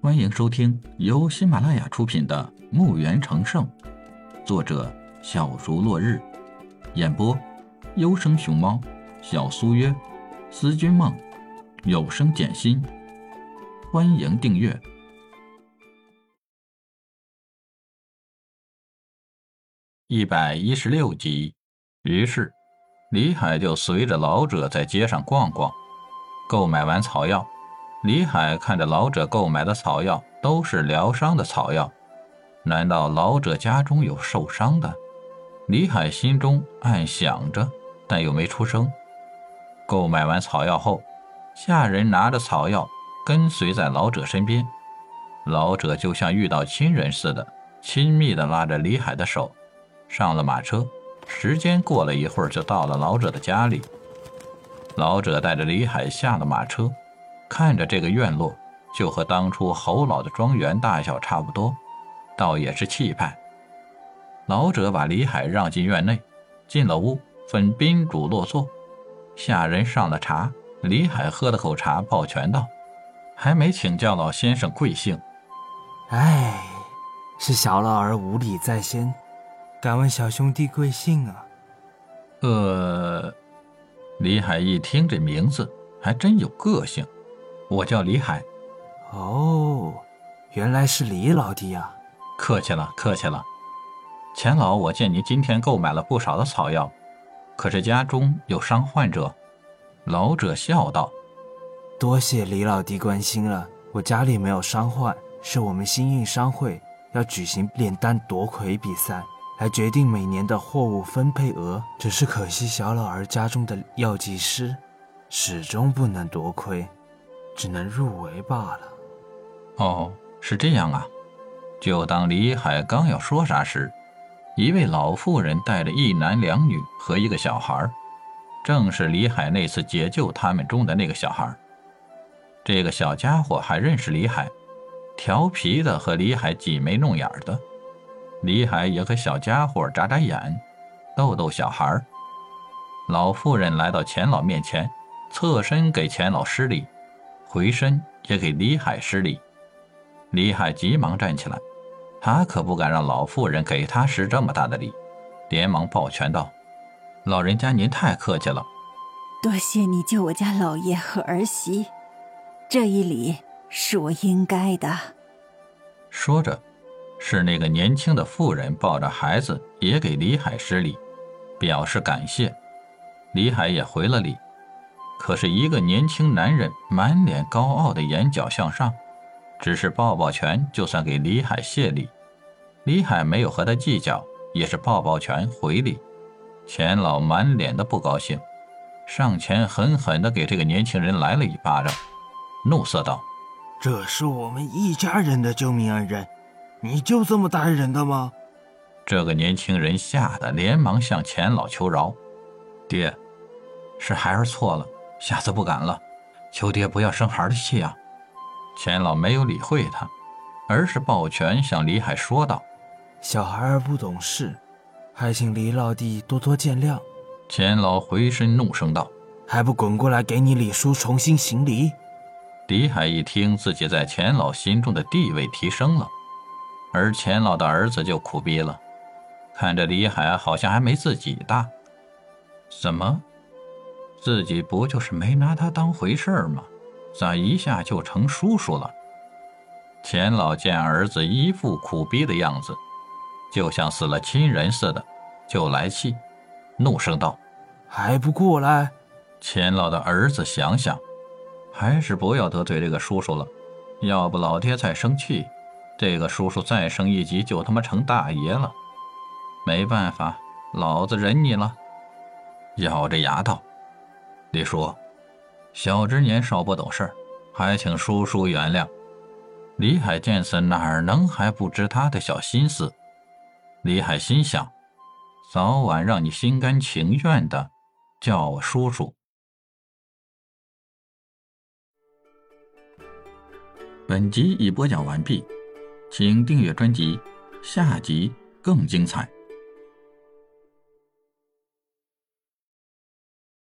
欢迎收听由喜马拉雅出品的《墓园成圣》，作者小竹落日，演播优生熊猫、小苏约、思君梦、有声简心。欢迎订阅一百一十六集。于是，李海就随着老者在街上逛逛，购买完草药。李海看着老者购买的草药都是疗伤的草药，难道老者家中有受伤的？李海心中暗想着，但又没出声。购买完草药后，下人拿着草药跟随在老者身边，老者就像遇到亲人似的，亲密地拉着李海的手，上了马车。时间过了一会儿，就到了老者的家里。老者带着李海下了马车。看着这个院落，就和当初侯老的庄园大小差不多，倒也是气派。老者把李海让进院内，进了屋，分宾主落座。下人上了茶，李海喝了口茶，抱拳道：“还没请教老先生贵姓？”“哎，是小老儿无礼在先，敢问小兄弟贵姓啊？”“呃。”李海一听这名字，还真有个性。我叫李海，哦，原来是李老弟呀！客气了，客气了。钱老，我见您今天购买了不少的草药，可是家中有伤患者？老者笑道：“多谢李老弟关心了，我家里没有伤患，是我们新运商会要举行炼丹夺魁比赛，来决定每年的货物分配额。只是可惜小老儿家中的药剂师，始终不能夺魁。”只能入围罢了。哦，是这样啊。就当李海刚要说啥时，一位老妇人带着一男两女和一个小孩，正是李海那次解救他们中的那个小孩。这个小家伙还认识李海，调皮的和李海挤眉弄眼的。李海也和小家伙眨眨眼，逗逗小孩。老妇人来到钱老面前，侧身给钱老施礼。回身也给李海施礼，李海急忙站起来，他可不敢让老妇人给他施这么大的礼，连忙抱拳道：“老人家您太客气了，多谢你救我家老爷和儿媳，这一礼是我应该的。”说着，是那个年轻的妇人抱着孩子也给李海施礼，表示感谢，李海也回了礼。可是，一个年轻男人满脸高傲的眼角向上，只是抱抱拳就算给李海谢礼。李海没有和他计较，也是抱抱拳回礼。钱老满脸的不高兴，上前狠狠地给这个年轻人来了一巴掌，怒色道：“这是我们一家人的救命恩人，你就这么待人的吗？”这个年轻人吓得连忙向钱老求饶：“爹，是孩儿错了。”下次不敢了，求爹不要生孩的气啊！钱老没有理会他，而是抱拳向李海说道：“小孩儿不懂事，还请李老弟多多见谅。”钱老回身怒声道：“还不滚过来给你李叔重新行礼！”李海一听自己在钱老心中的地位提升了，而钱老的儿子就苦逼了，看着李海好像还没自己大，怎么？自己不就是没拿他当回事儿吗？咋一下就成叔叔了？钱老见儿子一副苦逼的样子，就像死了亲人似的，就来气，怒声道：“还不过来！”钱老的儿子想想，还是不要得罪这个叔叔了，要不老爹再生气，这个叔叔再升一级就他妈成大爷了。没办法，老子忍你了，咬着牙道。李叔，小侄年少不懂事还请叔叔原谅。李海见此，哪能还不知他的小心思？李海心想，早晚让你心甘情愿的叫我叔叔。本集已播讲完毕，请订阅专辑，下集更精彩。